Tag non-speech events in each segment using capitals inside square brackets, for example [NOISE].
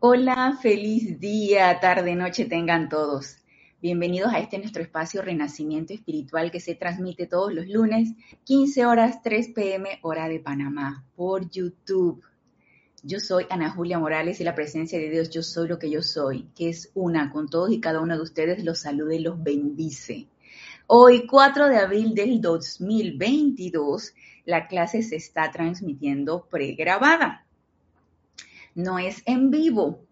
Hola, feliz día, tarde, noche tengan todos. Bienvenidos a este nuestro espacio Renacimiento Espiritual que se transmite todos los lunes, 15 horas 3 pm hora de Panamá, por YouTube. Yo soy Ana Julia Morales y la presencia de Dios, yo soy lo que yo soy, que es una con todos y cada uno de ustedes, los saluda y los bendice. Hoy, 4 de abril del 2022, la clase se está transmitiendo pregrabada no es en vivo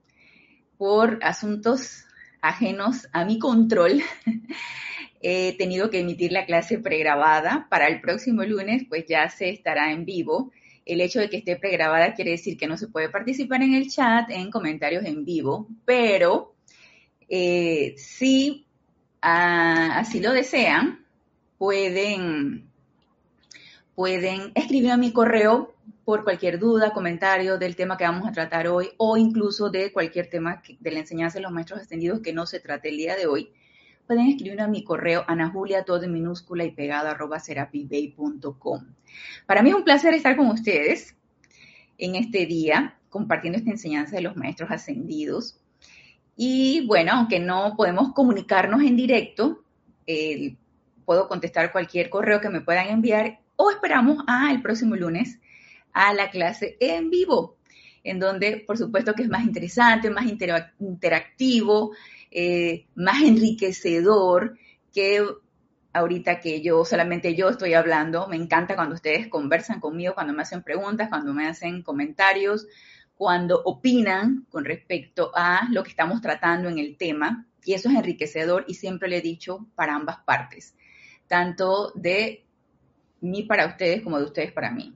por asuntos ajenos a mi control. [LAUGHS] He tenido que emitir la clase pregrabada. Para el próximo lunes, pues ya se estará en vivo. El hecho de que esté pregrabada quiere decir que no se puede participar en el chat, en comentarios en vivo, pero eh, si ah, así lo desean, pueden, pueden escribir a mi correo por cualquier duda, comentario del tema que vamos a tratar hoy o incluso de cualquier tema de la enseñanza de los maestros extendidos que no se trate el día de hoy, pueden escribir a mi correo anajulia, todo en minúscula y pegado arroba serapibay.com. Para mí es un placer estar con ustedes en este día compartiendo esta enseñanza de los maestros ascendidos. Y bueno, aunque no podemos comunicarnos en directo, eh, puedo contestar cualquier correo que me puedan enviar o esperamos a el próximo lunes a la clase en vivo, en donde por supuesto que es más interesante, más interactivo, eh, más enriquecedor que ahorita que yo, solamente yo estoy hablando. Me encanta cuando ustedes conversan conmigo, cuando me hacen preguntas, cuando me hacen comentarios, cuando opinan con respecto a lo que estamos tratando en el tema. Y eso es enriquecedor y siempre le he dicho para ambas partes, tanto de mí para ustedes como de ustedes para mí.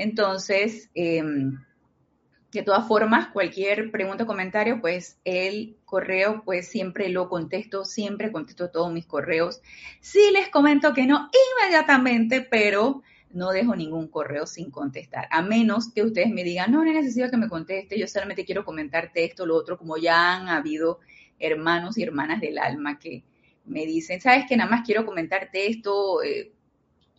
Entonces, em, de todas formas, cualquier pregunta o comentario, pues el correo, pues siempre lo contesto, siempre contesto todos mis correos. Sí les comento que no inmediatamente, pero no dejo ningún correo sin contestar, a menos que ustedes me digan, no, no necesito que me conteste, yo solamente quiero comentarte esto, lo otro, como ya han habido hermanos y hermanas del alma que me dicen, sabes que nada más quiero comentarte esto, eh,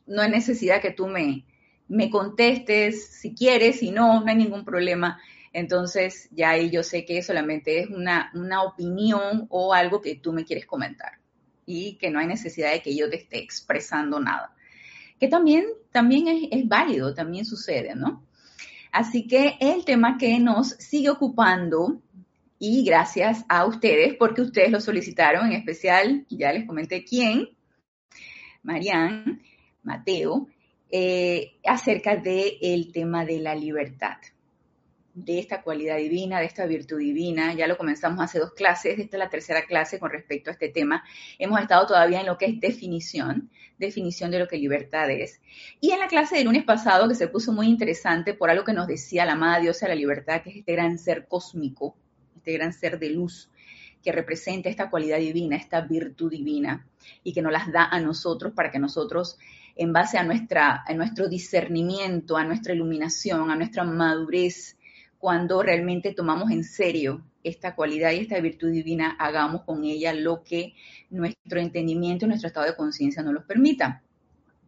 no hay necesidad que tú me, me contestes si quieres, si no, no hay ningún problema. Entonces, ya ahí yo sé que solamente es una, una opinión o algo que tú me quieres comentar y que no hay necesidad de que yo te esté expresando nada. Que también, también es, válido, también sucede, ¿no? Así que el tema que nos sigue ocupando y gracias a ustedes, porque ustedes lo solicitaron, en especial, ya les comenté quién, Marianne, Mateo, eh, acerca del tema de la libertad, de esta cualidad divina, de esta virtud divina. Ya lo comenzamos hace dos clases, esta es la tercera clase con respecto a este tema. Hemos estado todavía en lo que es definición, definición de lo que libertad es. Y en la clase del lunes pasado, que se puso muy interesante por algo que nos decía la amada diosa de la libertad, que es este gran ser cósmico, este gran ser de luz que representa esta cualidad divina, esta virtud divina, y que nos las da a nosotros para que nosotros en base a, nuestra, a nuestro discernimiento, a nuestra iluminación, a nuestra madurez, cuando realmente tomamos en serio esta cualidad y esta virtud divina, hagamos con ella lo que nuestro entendimiento y nuestro estado de conciencia nos lo permita.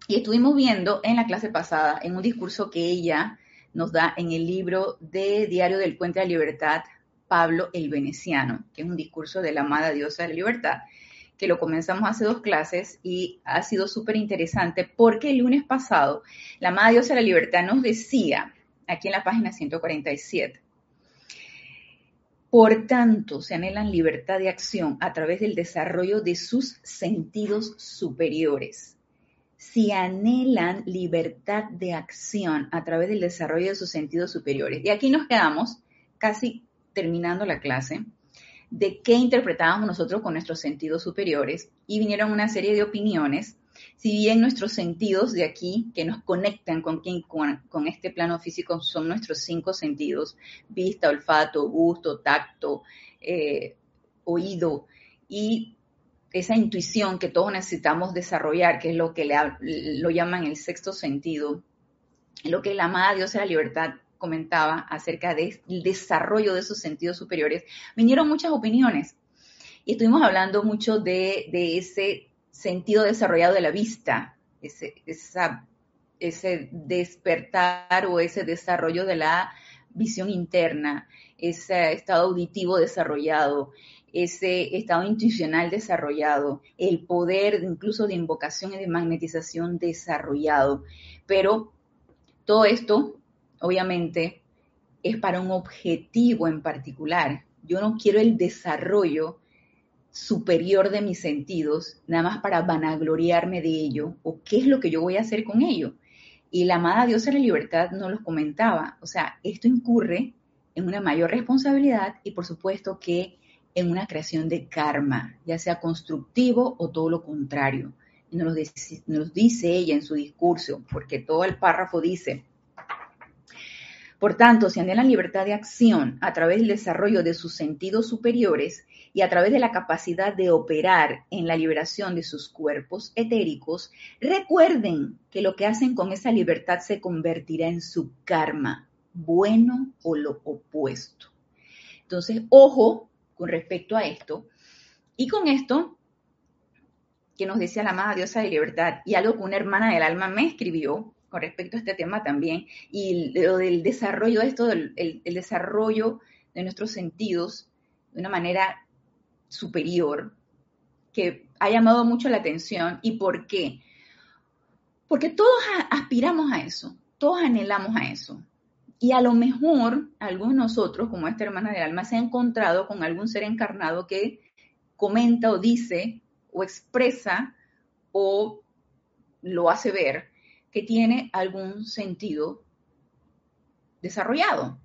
Y estuvimos viendo en la clase pasada, en un discurso que ella nos da en el libro de Diario del Puente de la Libertad, Pablo el Veneciano, que es un discurso de la amada diosa de la libertad, que lo comenzamos hace dos clases y ha sido súper interesante porque el lunes pasado la Amada Diosa de la Libertad nos decía, aquí en la página 147, por tanto, se anhelan libertad de acción a través del desarrollo de sus sentidos superiores. Si anhelan libertad de acción a través del desarrollo de sus sentidos superiores. Y aquí nos quedamos casi terminando la clase de qué interpretábamos nosotros con nuestros sentidos superiores y vinieron una serie de opiniones. Si bien nuestros sentidos de aquí, que nos conectan con, con, este plano físico, son nuestros cinco sentidos, vista, olfato, gusto, tacto, eh, oído, y esa intuición que todos necesitamos desarrollar, que es lo que le, lo llaman el sexto sentido, lo que la amada Dios de la libertad comentaba acerca del desarrollo de esos sentidos superiores, vinieron muchas opiniones y estuvimos hablando mucho de, ese sentido desarrollado de la vista, ese, ese despertar o ese desarrollo de la visión interna, ese estado auditivo desarrollado, ese estado intuicional desarrollado, el poder incluso de invocación y de magnetización desarrollado. Pero todo esto, obviamente, es para un objetivo en particular. Yo no quiero el desarrollo superior de mis sentidos, nada más para vanagloriarme de ello, o qué es lo que yo voy a hacer con ello. Y la amada diosa de la libertad nos lo comentaba, o sea, esto incurre en una mayor responsabilidad y por supuesto que en una creación de karma, ya sea constructivo o todo lo contrario. Y nos, nos dice ella en su discurso, porque todo el párrafo dice, por tanto, si anhelan libertad de acción a través del desarrollo de sus sentidos superiores y a través de la capacidad de operar en la liberación de sus cuerpos etéricos, recuerden que lo que hacen con esa libertad se convertirá en su karma, bueno o lo opuesto. Entonces, ojo con respecto a esto. Y con esto, que nos decía la amada diosa de libertad, y algo que una hermana del alma me escribió con respecto a este tema también, y lo del desarrollo de esto, el desarrollo de nuestros sentidos de una manera superior, que ha llamado mucho la atención. ¿Y por qué? Porque todos aspiramos a eso, todos anhelamos a eso. Y a lo mejor algunos de nosotros, como esta hermana del alma, se ha encontrado con algún ser encarnado que comenta o dice o expresa o lo hace ver que tiene algún sentido desarrollado,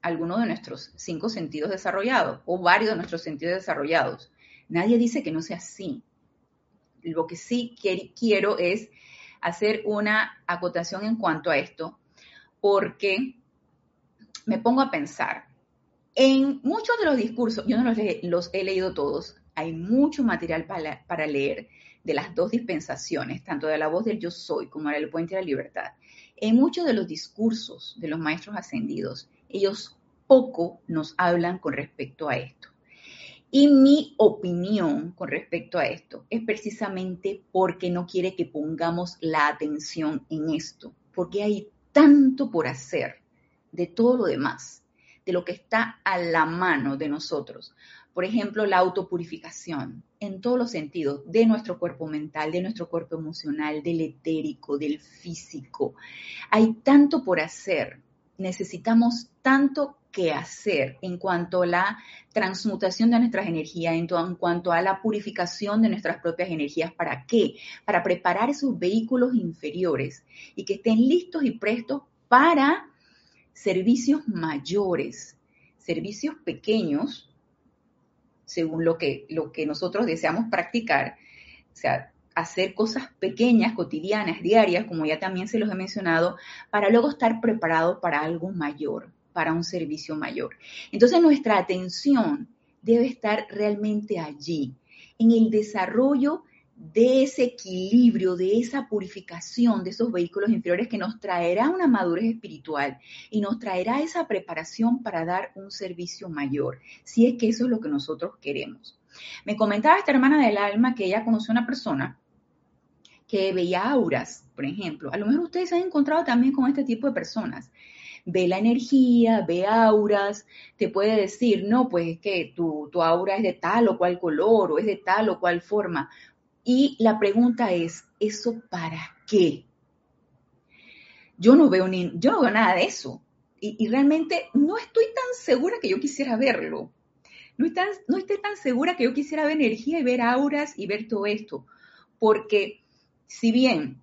alguno de nuestros cinco sentidos desarrollados o varios de nuestros sentidos desarrollados. Nadie dice que no sea así. Lo que sí quiero es hacer una acotación en cuanto a esto, porque me pongo a pensar, en muchos de los discursos, yo no los, he leído todos, hay mucho material para, leer de las dos dispensaciones, tanto de la voz del yo soy como del puente de la libertad. En muchos de los discursos de los maestros ascendidos, ellos poco nos hablan con respecto a esto. Y mi opinión con respecto a esto es precisamente porque no quiere que pongamos la atención en esto, porque hay tanto por hacer de todo lo demás, de lo que está a la mano de nosotros. Por ejemplo, la autopurificación en todos los sentidos, de nuestro cuerpo mental, de nuestro cuerpo emocional, del etérico, del físico. Hay tanto por hacer, necesitamos tanto que hacer en cuanto a la transmutación de nuestras energías, en, cuanto a la purificación de nuestras propias energías. ¿Para qué? Para preparar esos vehículos inferiores y que estén listos y prestos para servicios mayores, servicios pequeños, según lo que, lo que nosotros deseamos practicar, o sea, hacer cosas pequeñas, cotidianas, diarias, como ya también se los he mencionado, para luego estar preparado para algo mayor, para un servicio mayor. Entonces nuestra atención debe estar realmente allí, en el desarrollo de ese equilibrio, de esa purificación de esos vehículos inferiores que nos traerá una madurez espiritual y nos traerá esa preparación para dar un servicio mayor, si es que eso es lo que nosotros queremos. Me comentaba esta hermana del alma que ella conoció a una persona que veía auras, por ejemplo. A lo mejor ustedes se han encontrado también con este tipo de personas. Ve la energía, ve auras, te puede decir, no, pues es que tu, tu aura es de tal o cual color o es de tal o cual forma. Y la pregunta es, ¿eso para qué? Yo no veo, ni, yo no veo nada de eso. Y, realmente no estoy tan segura que yo quisiera verlo. No, estoy tan segura que yo quisiera ver energía y ver auras y ver todo esto. Porque si bien,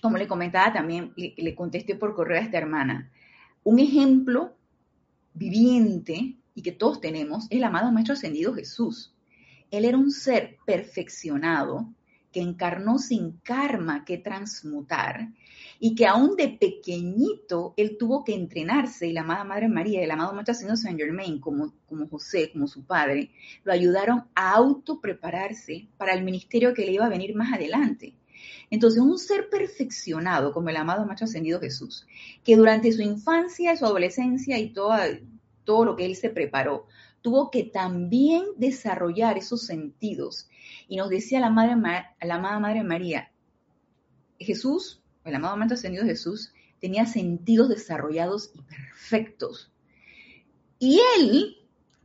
como le comentaba también, le, le contesté por correo a esta hermana, un ejemplo viviente y que todos tenemos es el amado Maestro Ascendido Jesús. Él era un ser perfeccionado que encarnó sin karma que transmutar y que aún de pequeñito él tuvo que entrenarse y la amada Madre María y el amado Maestro Señor Saint Germain como, como José, como su padre, lo ayudaron a auto prepararse para el ministerio que le iba a venir más adelante. Entonces, un ser perfeccionado como el amado Maestro Ascendido Jesús, que durante su infancia, su adolescencia y todo, todo lo que él se preparó, tuvo que también desarrollar esos sentidos. Y nos decía la, madre, la amada Madre María, Jesús, el amado Maestro Ascendido Jesús, tenía sentidos desarrollados y perfectos. Y él,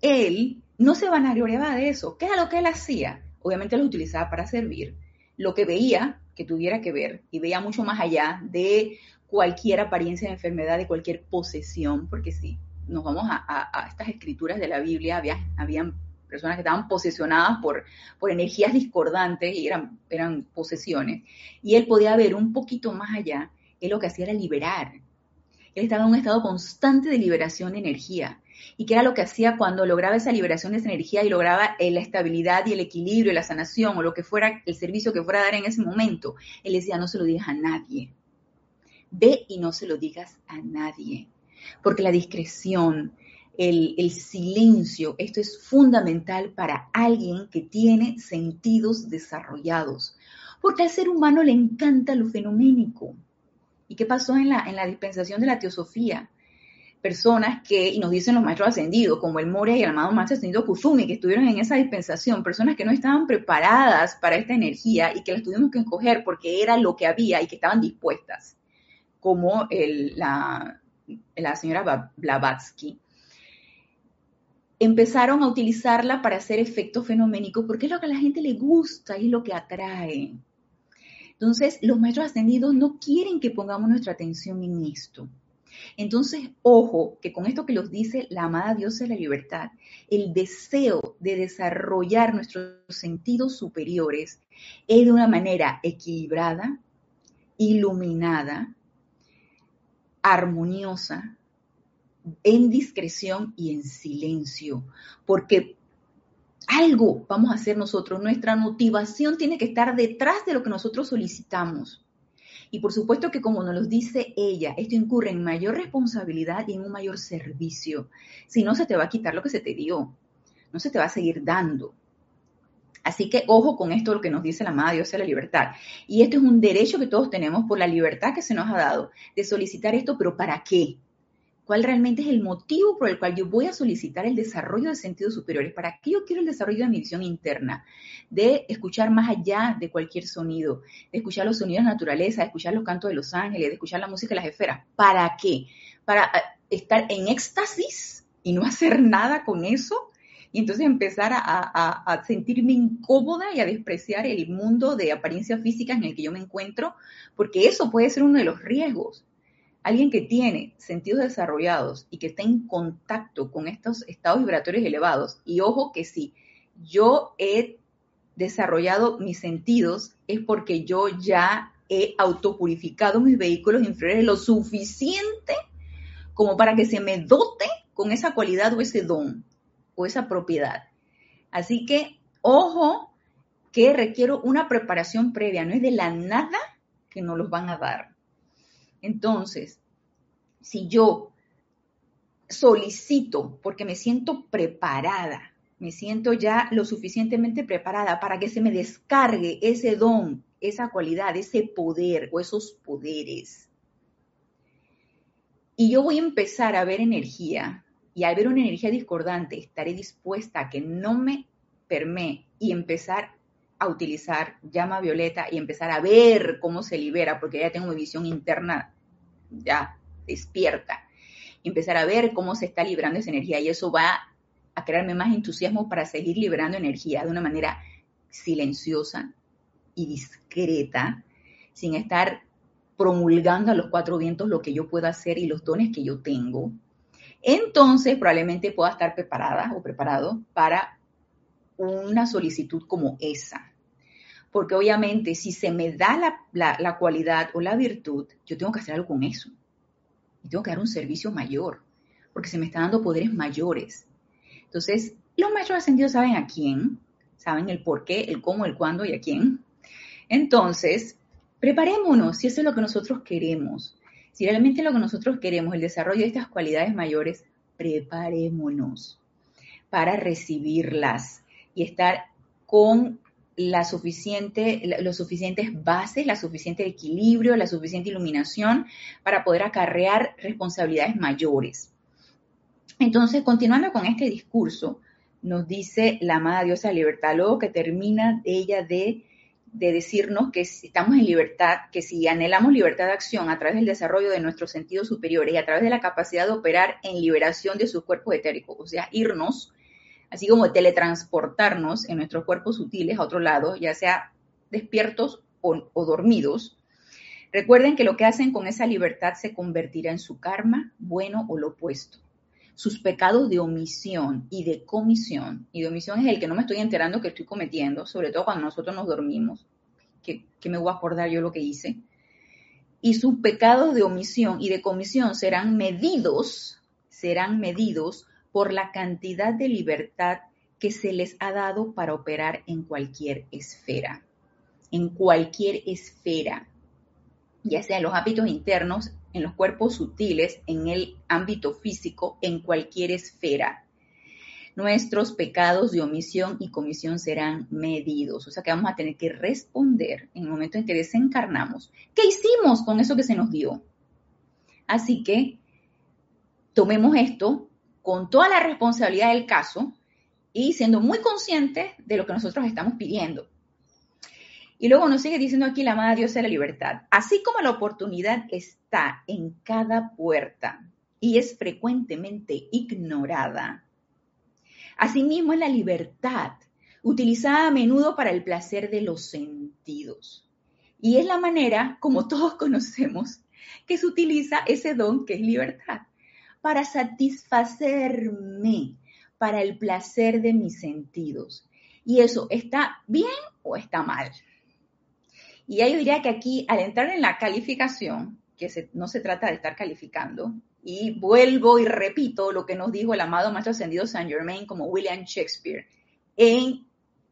él no se vanagloriaba de eso. ¿Qué era lo que él hacía? Obviamente lo utilizaba para servir. Lo que veía que tuviera que ver y veía mucho más allá de cualquier apariencia de enfermedad, de cualquier posesión, porque si nos vamos a, estas escrituras de la Biblia, había, habían personas que estaban posesionadas por, por energías discordantes y eran, eran posesiones, y él podía ver un poquito más allá, él lo que hacía era liberar. Él estaba en un estado constante de liberación de energía. ¿Y qué era lo que hacía cuando lograba esa liberación de esa energía y lograba la estabilidad y el equilibrio y la sanación o lo que fuera el servicio que fuera a dar en ese momento? Él decía, no se lo digas a nadie. Ve y no se lo digas a nadie. Porque la discreción, el, el, silencio, esto es fundamental para alguien que tiene sentidos desarrollados. Porque al ser humano le encanta lo fenoménico. ¿Y qué pasó en la, en la dispensación de la teosofía? personas que, y nos dicen los maestros ascendidos, como el Moria y el amado maestro ascendido Kuzumi, que estuvieron en esa dispensación, personas que no estaban preparadas para esta energía y que las tuvimos que escoger porque era lo que había y que estaban dispuestas, como la, la señora Blavatsky. Empezaron a utilizarla para hacer efectos fenoménicos porque es lo que a la gente le gusta y lo que atrae. Entonces, los maestros ascendidos no quieren que pongamos nuestra atención en esto entonces, ojo, que con esto que nos dice la amada diosa de la libertad, el deseo de desarrollar nuestros sentidos superiores es de una manera equilibrada, iluminada, armoniosa, en discreción y en silencio, porque algo vamos a hacer nosotros, nuestra motivación tiene que estar detrás de lo que nosotros solicitamos. Y por supuesto que como nos lo dice ella, esto incurre en mayor responsabilidad y en un mayor servicio. Si no, se te va a quitar lo que se te dio. No se te va a seguir dando. Así que ojo con esto, lo que nos dice la amada Dios de la libertad. Y esto es un derecho que todos tenemos por la libertad que se nos ha dado de solicitar esto, pero ¿para qué? cuál realmente es el motivo por el cual yo voy a solicitar el desarrollo de sentidos superiores, para qué yo quiero el desarrollo de mi visión interna, de escuchar más allá de cualquier sonido, de escuchar los sonidos de la naturaleza, de escuchar los cantos de los ángeles, de escuchar la música de las esferas. ¿Para qué? Para eh, estar en éxtasis y no hacer nada con eso. Y entonces empezar a, a sentirme incómoda y a despreciar el mundo de apariencia física en el que yo me encuentro, porque eso puede ser uno de los riesgos. Alguien que tiene sentidos desarrollados y que está en contacto con estos estados vibratorios elevados, y ojo que si yo he desarrollado mis sentidos es porque yo ya he autopurificado mis vehículos inferiores lo suficiente como para que se me dote con esa cualidad o ese don o esa propiedad. Así que, ojo, que requiero una preparación previa, no es de la nada que nos los van a dar. Entonces, si yo solicito porque me siento preparada, me siento ya lo suficientemente preparada para que se me descargue ese don, esa cualidad, ese poder o esos poderes. Y yo voy a empezar a ver energía y al ver una energía discordante estaré dispuesta a que no me permee y empezar a utilizar llama violeta y empezar a ver cómo se libera, porque ya tengo mi visión interna ya despierta. Empezar a ver cómo se está librando esa energía y eso va a crearme más entusiasmo para seguir liberando energía de una manera silenciosa y discreta, sin estar promulgando a los cuatro vientos lo que yo puedo hacer y los dones que yo tengo. Entonces probablemente pueda estar preparada o preparado para una solicitud como esa porque obviamente si se me da la, cualidad o la virtud, yo tengo que hacer algo con eso. Y tengo que dar un servicio mayor, porque se me están dando poderes mayores. Entonces, los maestros ascendidos saben a quién, saben el por qué, el cómo, el cuándo y a quién. Entonces, preparémonos si eso es lo que nosotros queremos. Si realmente lo que nosotros queremos, el desarrollo de estas cualidades mayores, preparémonos para recibirlas y estar con la suficiente, los suficientes bases, la suficiente equilibrio, la suficiente iluminación para poder acarrear responsabilidades mayores. Entonces, continuando con este discurso, nos dice la amada diosa libertad, luego que termina ella de de decirnos que estamos en libertad, que si anhelamos libertad de acción a través del desarrollo de nuestros sentidos superiores y a través de la capacidad de operar en liberación de sus cuerpos etéricos, o sea, irnos, así como teletransportarnos en nuestros cuerpos sutiles a otro lado, ya sea despiertos o, o dormidos, recuerden que lo que hacen con esa libertad se convertirá en su karma, bueno o lo opuesto sus pecados de omisión y de comisión, y de omisión es el que no me estoy enterando que estoy cometiendo, sobre todo cuando nosotros nos dormimos, que, me voy a acordar yo lo que hice, y sus pecados de omisión y de comisión serán medidos, serán medidos por la cantidad de libertad que se les ha dado para operar en cualquier esfera, en cualquier esfera, ya sea en los hábitos internos en los cuerpos sutiles, en el ámbito físico, en cualquier esfera. Nuestros pecados de omisión y comisión serán medidos, o sea que vamos a tener que responder en el momento en que desencarnamos. ¿Qué hicimos con eso que se nos dio? Así que tomemos esto con toda la responsabilidad del caso y siendo muy conscientes de lo que nosotros estamos pidiendo. Y luego nos sigue diciendo aquí la amada Dios de la libertad. Así como la oportunidad está en cada puerta y es frecuentemente ignorada, asimismo es la libertad, utilizada a menudo para el placer de los sentidos. Y es la manera, como todos [LAUGHS] conocemos, que se utiliza ese don que es libertad, para satisfacerme, para el placer de mis sentidos. Y eso está bien o está mal. Y yo diría que aquí, al entrar en la calificación, que no se trata de estar calificando, y vuelvo y repito lo que nos dijo el amado maestro ascendido Saint Germain como William Shakespeare en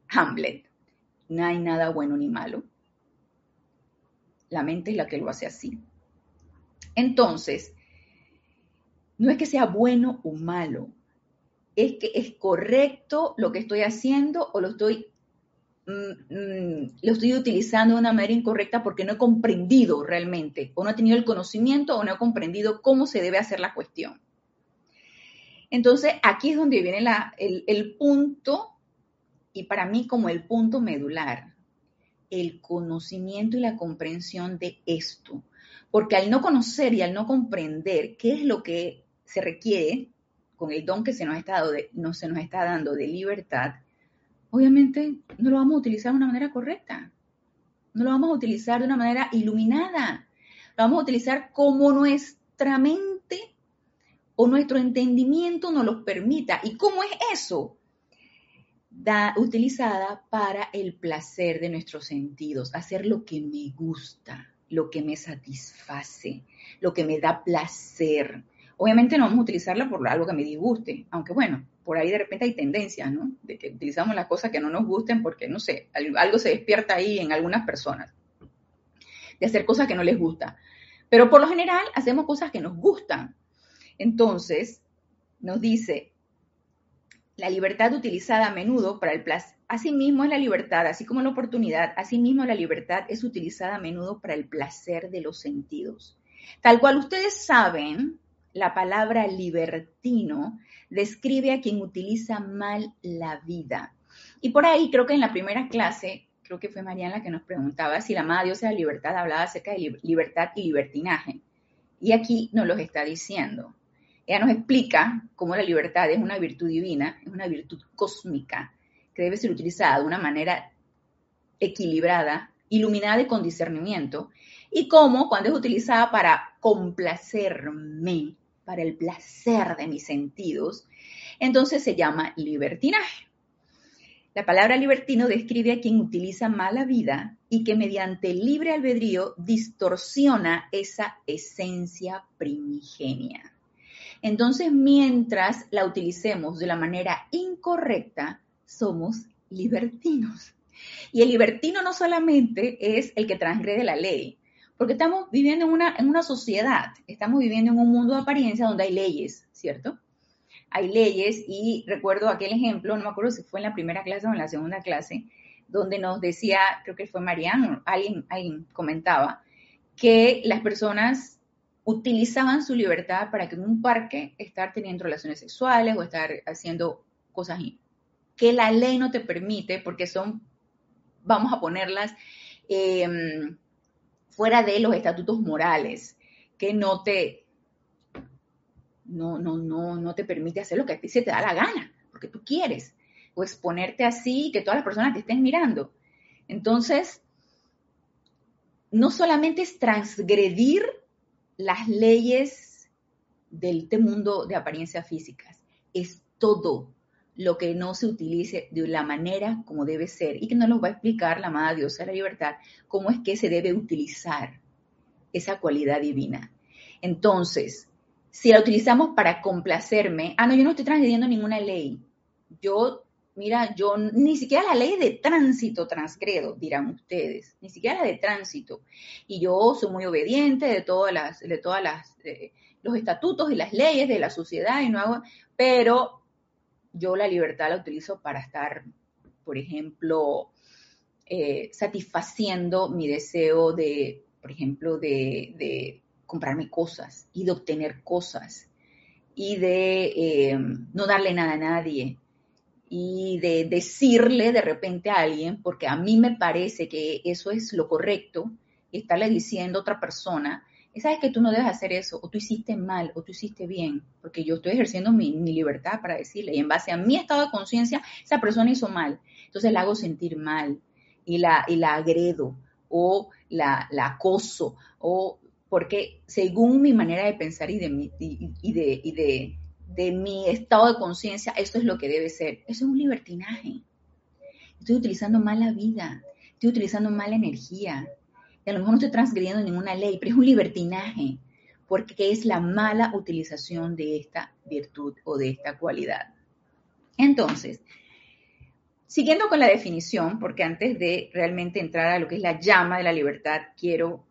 Hamlet. No hay nada bueno ni malo. La mente es la que lo hace así. Entonces, no es que sea bueno o malo, es que es correcto lo que estoy haciendo o lo estoy Mm, mm, lo estoy utilizando de una manera incorrecta porque no he comprendido realmente, o no he tenido el conocimiento, o no he comprendido cómo se debe hacer la cuestión. Entonces, aquí es donde viene el, punto, y para mí como el punto medular, el conocimiento y la comprensión de esto. Porque al no conocer y al no comprender qué es lo que se requiere con el don que se nos está, dado no, se nos está dando de libertad, obviamente no lo vamos a utilizar de una manera correcta. No lo vamos a utilizar de una manera iluminada. Lo vamos a utilizar como nuestra mente o nuestro entendimiento nos lo permita. ¿Y cómo es eso? Da, utilizada para el placer de nuestros sentidos, hacer lo que me gusta, lo que me satisface, lo que me da placer. Obviamente no vamos a utilizarla por algo que me disguste, aunque bueno, por ahí de repente hay tendencias, ¿no? De que utilizamos las cosas que no nos gusten porque, no sé, algo se despierta ahí en algunas personas, de hacer cosas que no les gusta. Pero por lo general hacemos cosas que nos gustan. Entonces, nos dice, la libertad utilizada a menudo para el placer, asimismo es la libertad, así como la oportunidad, asimismo la libertad es utilizada a menudo para el placer de los sentidos. Tal cual ustedes saben, la palabra libertino describe a quien utiliza mal la vida. Y por ahí creo que en la primera clase, creo que fue Mariana la que nos preguntaba si la amada diosa de la libertad hablaba acerca de libertad y libertinaje. Y aquí nos lo está diciendo. Ella nos explica cómo la libertad es una virtud divina, es una virtud cósmica, que debe ser utilizada de una manera equilibrada, iluminada y con discernimiento, y cómo cuando es utilizada para complacerme, para el placer de mis sentidos, entonces se llama libertinaje. La palabra libertino describe a quien utiliza mala vida y que mediante libre albedrío distorsiona esa esencia primigenia. Entonces, mientras la utilicemos de la manera incorrecta, somos libertinos. Y el libertino no solamente es el que transgrede la ley, porque estamos viviendo en una, en una sociedad, estamos viviendo en un mundo de apariencia donde hay leyes, ¿cierto? Hay leyes y recuerdo aquel ejemplo, no me acuerdo si fue en la primera clase o en la segunda clase, donde nos decía, creo que fue Mariano, alguien, alguien comentaba, que las personas utilizaban su libertad para que en un parque estar teniendo relaciones sexuales o estar haciendo cosas que la ley no te permite porque son vamos a ponerlas em, fuera de los estatutos morales, que no te, no, no, no, no te permite hacer lo que a ti se te da la gana, porque tú quieres, o exponerte así que todas las personas te estén mirando. Entonces, no solamente es transgredir las leyes del este mundo de apariencias físicas, es todo lo que no se utilice de la manera como debe ser y que nos lo va a explicar la amada diosa de la libertad, cómo es que se debe utilizar esa cualidad divina. Entonces, si la utilizamos para complacerme, ah, no, yo no estoy transgrediendo ninguna ley. Yo, mira, yo ni siquiera la ley de tránsito transgredo, dirán ustedes, ni siquiera la de tránsito. Y yo soy muy obediente de todas las, de todas las, los estatutos y las leyes de la sociedad y no hago, pero yo la libertad la utilizo para estar, por ejemplo, eh, satisfaciendo mi deseo de, por ejemplo, de, comprarme cosas y de obtener cosas y de eh, no darle nada a nadie y de decirle de repente a alguien, porque a mí me parece que eso es lo correcto, estarle diciendo a otra persona sabes que tú no debes hacer eso, o tú hiciste mal, o tú hiciste bien, porque yo estoy ejerciendo mi, libertad para decirle, y en base a mi estado de conciencia, esa persona hizo mal, entonces la hago sentir mal, y la, y la agredo, o la, acoso, o porque según mi manera de pensar y de mi, y, de, y de, de mi estado de conciencia, eso es lo que debe ser. Eso es un libertinaje. Estoy utilizando mal la vida, estoy utilizando mala energía, y a lo mejor no estoy transgrediendo ninguna ley, pero es un libertinaje, porque es la mala utilización de esta virtud o de esta cualidad. Entonces, siguiendo con la definición, porque antes de realmente entrar a lo que es la llama de la libertad, quiero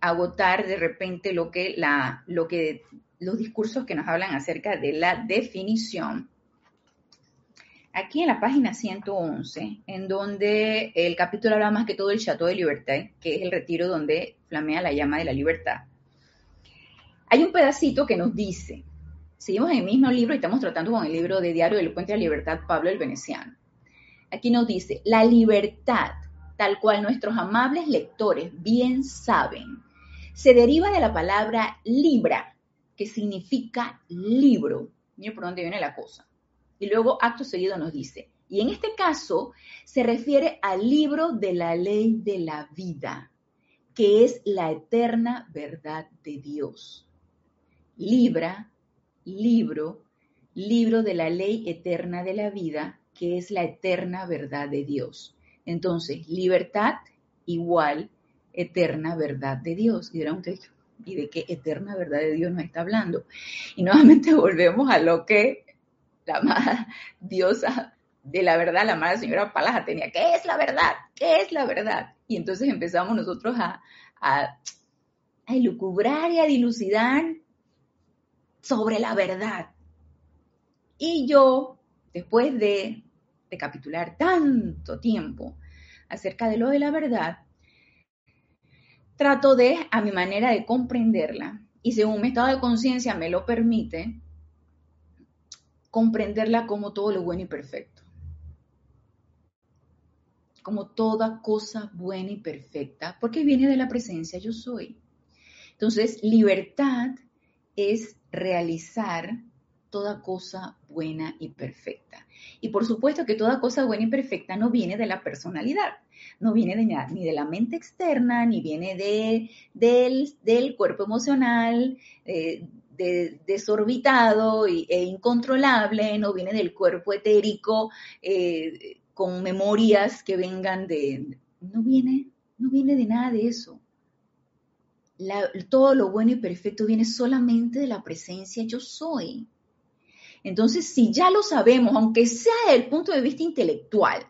agotar de repente lo que, la, lo que los discursos que nos hablan acerca de la definición aquí en la página 111, en donde el capítulo habla más que todo del Chateau de Libertad, que es el retiro donde flamea la llama de la libertad. Hay un pedacito que nos dice, seguimos en el mismo libro y estamos tratando con el libro de Diario del Puente de la Libertad, Pablo el Veneciano. Aquí nos dice, la libertad, tal cual nuestros amables lectores bien saben, se deriva de la palabra libra, que significa libro. Miren por dónde viene la cosa y luego acto seguido nos dice, y en este caso se refiere al libro de la ley de la vida, que es la eterna verdad de Dios. Libra, libro, libro de la ley eterna de la vida, que es la eterna verdad de Dios. Entonces, libertad igual eterna verdad de Dios. Y dirán ustedes, ¿y de qué eterna verdad de Dios nos está hablando? Y nuevamente [LAUGHS] volvemos a lo que la amada [LAUGHS] diosa de la verdad, la amada señora Palaja tenía, ¿qué es la verdad? ¿Qué es la verdad? Y entonces empezamos nosotros a, a, a elucubrar y a dilucidar sobre la verdad. Y yo, después de recapitular tanto tiempo acerca de lo de la verdad, trato de, a mi manera de comprenderla, y según mi estado de conciencia me lo permite, comprenderla como todo lo bueno y perfecto. Como toda cosa buena y perfecta, porque viene de la presencia yo soy. Entonces, libertad es realizar toda cosa buena y perfecta. Y por supuesto que toda cosa buena y perfecta no viene de la personalidad, no viene de, ni de la mente externa, ni viene de, del, cuerpo emocional, eh, desorbitado e incontrolable, no viene del cuerpo etérico eh, con memorias que vengan de... No viene, no viene de nada de eso. todo lo bueno y perfecto viene solamente de la presencia yo soy. Entonces, si ya lo sabemos, aunque sea desde el punto de vista intelectual,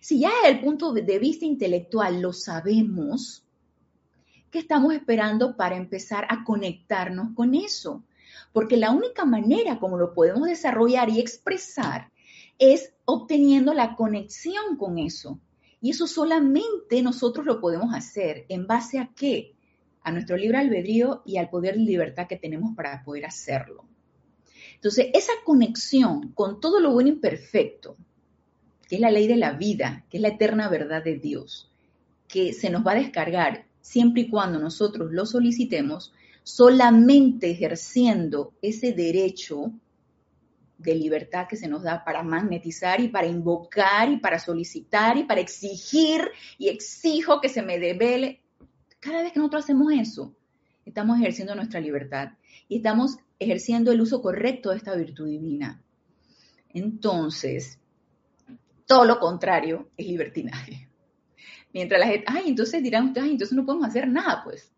si ya desde el punto de vista intelectual lo sabemos, ¿Qué estamos esperando para empezar a conectarnos con eso? Porque la única manera como lo podemos desarrollar y expresar es obteniendo la conexión con eso. Y eso solamente nosotros lo podemos hacer. ¿En base a qué? A nuestro libre albedrío y al poder de libertad que tenemos para poder hacerlo. Entonces, esa conexión con todo lo bueno y perfecto que es la ley de la vida, que es la eterna verdad de Dios, que se nos va a descargar siempre y cuando nosotros lo solicitemos, solamente ejerciendo ese derecho de libertad que se nos da para magnetizar y para invocar y para solicitar y para exigir y exijo que se me devele. Cada vez que nosotros hacemos eso, estamos ejerciendo nuestra libertad y estamos ejerciendo el uso correcto de esta virtud divina. Entonces, todo lo contrario es libertinaje. Mientras la gente, ay, entonces dirán ustedes, entonces no podemos hacer nada, pues.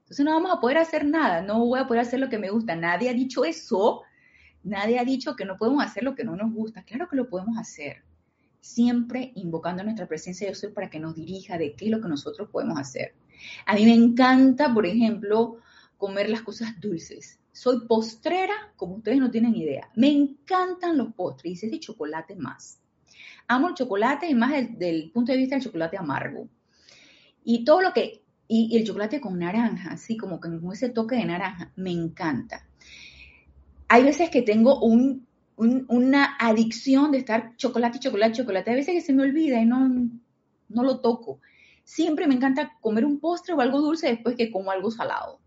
Entonces no vamos a poder hacer nada, no voy a poder hacer lo que me gusta. Nadie ha dicho eso, nadie ha dicho que no podemos hacer lo que no nos gusta. Claro que lo podemos hacer. Siempre invocando nuestra presencia de Dios para que nos dirija de qué es lo que nosotros podemos hacer. A mí me encanta, por ejemplo, comer las cosas dulces. Soy postrera, como ustedes no tienen idea. Me encantan los postres, y es de chocolate más. Amo el chocolate y más del, punto de vista del chocolate amargo. Y todo lo que, y, el chocolate con naranja, así como con ese toque de naranja, me encanta. Hay veces que tengo una adicción de estar chocolate, chocolate, chocolate. Hay veces que se me olvida y no, no lo toco. Siempre me encanta comer un postre o algo dulce después que como algo salado.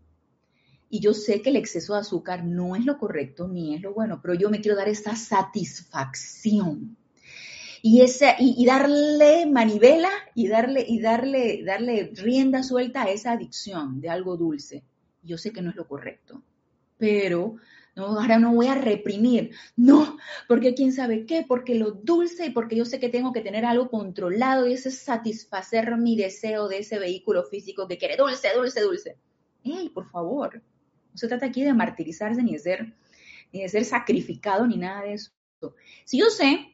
Y yo sé que el exceso de azúcar no es lo correcto ni es lo bueno, pero yo me quiero dar esa satisfacción. Y, esa, y, darle manivela y darle, y darle, darle rienda suelta a esa adicción de algo dulce. Yo sé que no es lo correcto, pero no, ahora no voy a reprimir. No, porque quién sabe qué, porque lo dulce y porque yo sé que tengo que tener algo controlado y ese es satisfacer mi deseo de ese vehículo físico que quiere dulce, dulce, dulce. ¡Ey, por favor! No se trata aquí de martirizarse ni de ser, ni de ser sacrificado ni nada de eso. Si yo sé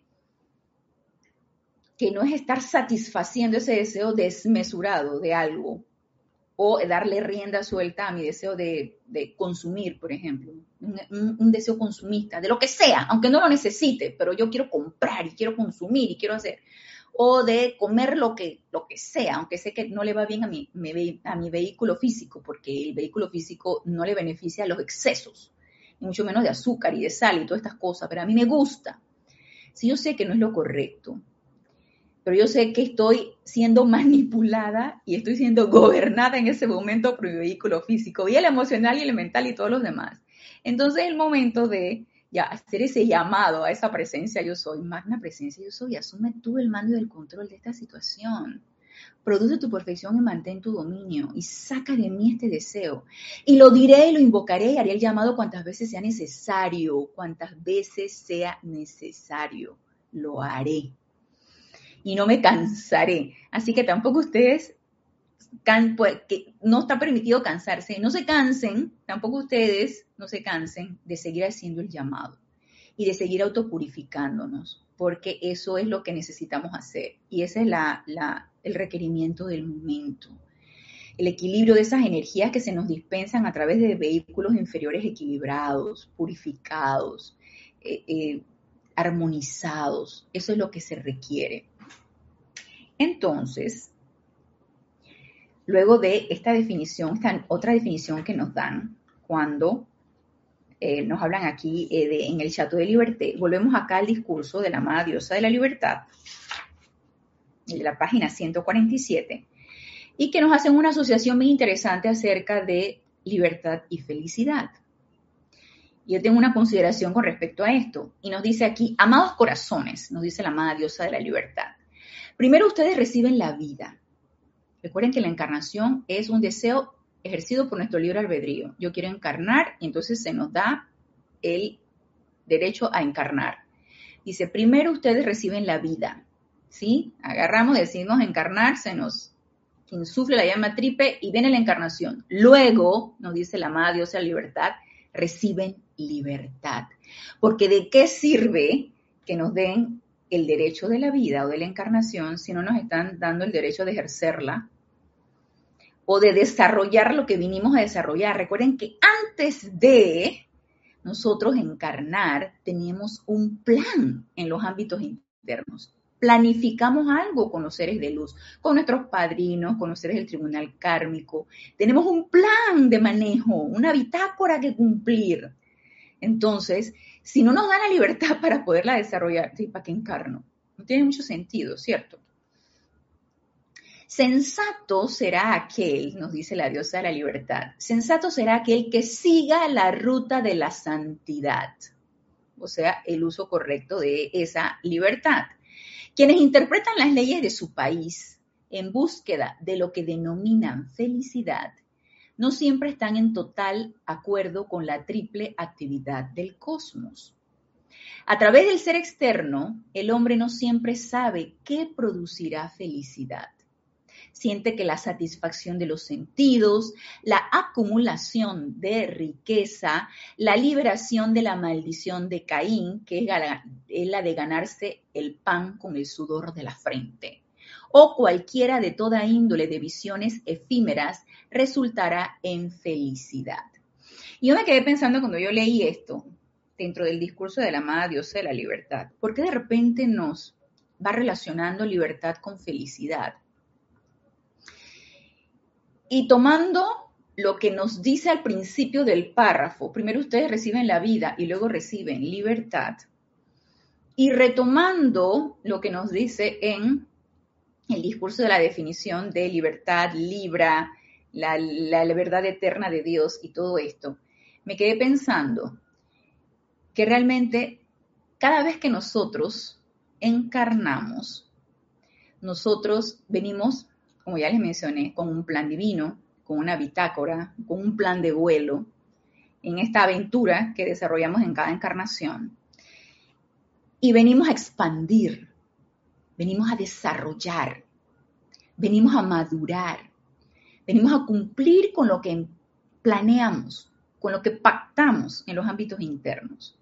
que no es estar satisfaciendo ese deseo desmesurado de algo, o darle rienda suelta a mi deseo de, consumir, por ejemplo, un, deseo consumista, de lo que sea, aunque no lo necesite, pero yo quiero comprar y quiero consumir y quiero hacer, o de comer lo que, lo que sea, aunque sé que no le va bien a mi, a mi vehículo físico, porque el vehículo físico no le beneficia a los excesos, y mucho menos de azúcar y de sal y todas estas cosas, pero a mí me gusta. Si yo sé que no es lo correcto, pero yo sé que estoy siendo manipulada y estoy siendo gobernada en ese momento por mi vehículo físico y el emocional y el mental y todos los demás. Entonces es el momento de ya hacer ese llamado a esa presencia yo soy, magna presencia yo soy, asume tú el mando y el control de esta situación. Produce tu perfección y mantén tu dominio y saca de mí este deseo. Y lo diré y lo invocaré y haré el llamado cuantas veces sea necesario, cuantas veces sea necesario. Lo haré y no me cansaré. Así que tampoco ustedes, pues, no está permitido cansarse, no se cansen, tampoco ustedes no se cansen de seguir haciendo el llamado y de seguir autopurificándonos, porque eso es lo que necesitamos hacer y ese es la, el requerimiento del momento. El equilibrio de esas energías que se nos dispensan a través de vehículos inferiores equilibrados, purificados, eh, eh, armonizados. Eso es lo que se requiere. Entonces, luego de esta definición, esta otra definición que nos dan cuando eh, nos hablan aquí eh, en el Chato de Liberté, volvemos acá al discurso de la amada diosa de la libertad, de la página 147, y que nos hacen una asociación muy interesante acerca de libertad y felicidad. Yo tengo una consideración con respecto a esto, y nos dice aquí, amados corazones, nos dice la amada diosa de la libertad. Primero ustedes reciben la vida. Recuerden que la encarnación es un deseo ejercido por nuestro libre albedrío. Yo quiero encarnar y entonces se nos da el derecho a encarnar. Dice, primero ustedes reciben la vida. ¿Sí? Agarramos, decimos encarnar, se nos insufle la llama tripe y viene la encarnación. Luego, nos dice la amada diosa libertad, reciben libertad. Porque de qué sirve que nos den el derecho de la vida o de la encarnación si no nos están dando el derecho de ejercerla o de desarrollar lo que vinimos a desarrollar. Recuerden que antes de nosotros encarnar, teníamos un plan en los ámbitos internos. Planificamos algo con los seres de luz, con nuestros padrinos, con los seres del tribunal kármico. Tenemos un plan de manejo, una bitácora que cumplir. Entonces, si no nos dan la libertad [LAUGHS] para poderla desarrollar, ¿sí? ¿para qué encarno? No tiene mucho sentido, ¿cierto? Sensato será aquel, nos dice la diosa de la libertad, sensato será aquel que siga la ruta de la santidad, o sea, el uso correcto de esa libertad. Quienes interpretan las leyes de su país en búsqueda de lo que denominan felicidad, no siempre están en total acuerdo con la triple actividad del cosmos. A través del ser externo, el hombre no siempre sabe qué producirá felicidad siente que la satisfacción de los sentidos, la acumulación de riqueza, la liberación de la maldición de Caín, que es la de ganarse el pan con el sudor de la frente, o cualquiera de toda índole de visiones efímeras, resultará en felicidad. Y yo me quedé pensando cuando yo leí esto, dentro del discurso de la amada diosa de la libertad, ¿por qué de repente nos va relacionando libertad con felicidad? Y tomando lo que nos dice al principio del párrafo, primero ustedes reciben la vida y luego reciben libertad, y retomando lo que nos dice en el discurso de la definición de libertad, libra, la, la, verdad eterna de Dios y todo esto, me quedé pensando que realmente cada vez que nosotros encarnamos, nosotros venimos como ya les mencioné, con un plan divino, con una bitácora, con un plan de vuelo, en esta aventura que desarrollamos en cada encarnación. Y venimos a expandir, venimos a desarrollar, venimos a madurar, venimos a cumplir con lo que planeamos, con lo que pactamos en los ámbitos internos.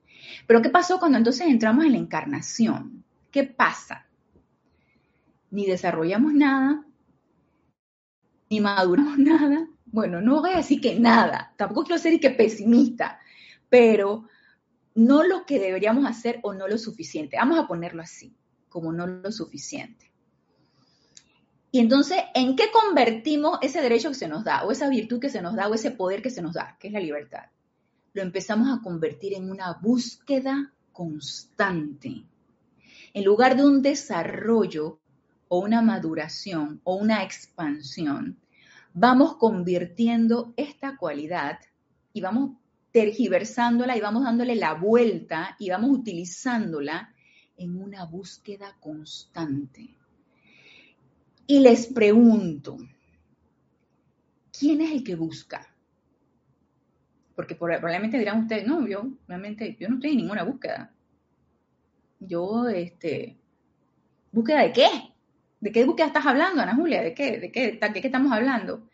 Pero ¿qué pasó cuando entonces entramos en la encarnación? ¿Qué pasa? Ni desarrollamos nada, ni maduramos nada. Bueno, no voy a decir que nada, tampoco quiero ser que pesimista, pero no lo que deberíamos hacer o no lo suficiente. Vamos a ponerlo así, como no lo suficiente. Y entonces, ¿en qué convertimos ese derecho que se nos da, o esa virtud que se nos da, o ese poder que se nos da, que es la libertad? Lo empezamos a convertir en una búsqueda constante. En lugar de un desarrollo o una maduración o una expansión, vamos convirtiendo esta cualidad y vamos tergiversándola y vamos dándole la vuelta y vamos utilizándola en una búsqueda constante. Y les pregunto, ¿quién es el que busca? Porque probablemente dirán ustedes, no, yo realmente, yo no estoy en ninguna búsqueda. Yo, este, ¿búsqueda de qué? ¿De qué búsqueda estás hablando, Ana Julia? ¿De qué, de qué, de qué estamos hablando?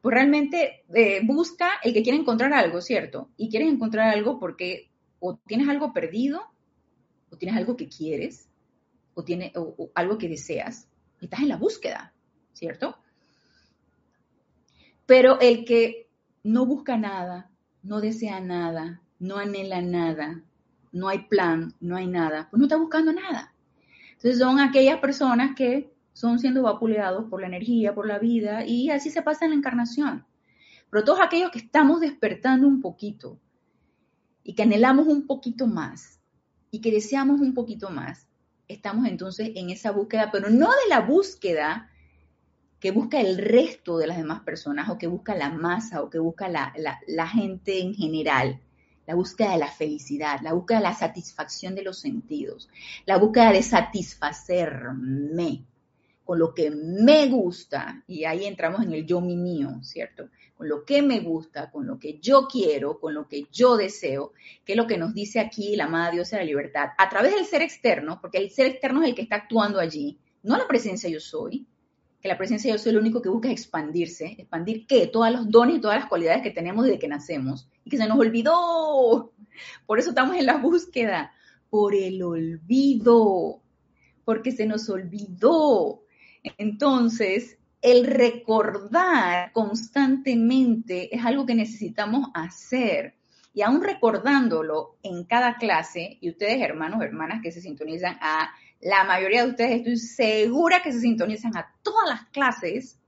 Pues realmente eh, busca el que quiere encontrar algo, ¿cierto? Y quieres encontrar algo porque o tienes algo perdido, o tienes algo que quieres, o, tiene, o algo que deseas, y estás en la búsqueda, ¿cierto? Pero el que no busca nada, no desea nada, no anhela nada, no hay plan, no hay nada, pues no está buscando nada. Entonces son aquellas personas que son siendo vapuleados por la energía, por la vida, y así se pasa en la encarnación. Pero todos aquellos que estamos despertando un poquito y que anhelamos un poquito más y que deseamos un poquito más, estamos entonces en esa búsqueda, pero no de la búsqueda que busca el resto de las demás personas o que busca la masa o que busca la, la gente en general, la búsqueda de la felicidad, la búsqueda de la satisfacción de los sentidos, la búsqueda de satisfacerme, con lo que me gusta, y ahí entramos en el yo mi mío, ¿cierto? Con lo que me gusta, con lo que yo quiero, con lo que yo deseo, que es lo que nos dice aquí la amada diosa de la libertad, a través del ser externo, porque el ser externo es el que está actuando allí, no la presencia yo soy, que la presencia yo soy lo único que busca es expandirse, expandir qué, todos los dones y todas las cualidades que tenemos desde que nacemos, y que se nos olvidó, por eso estamos en la búsqueda, por el olvido, porque se nos olvidó, entonces, el recordar constantemente es algo que necesitamos hacer. Y aún recordándolo en cada clase, y ustedes hermanos, hermanas que se sintonizan a la mayoría de ustedes, estoy segura que se sintonizan a todas las clases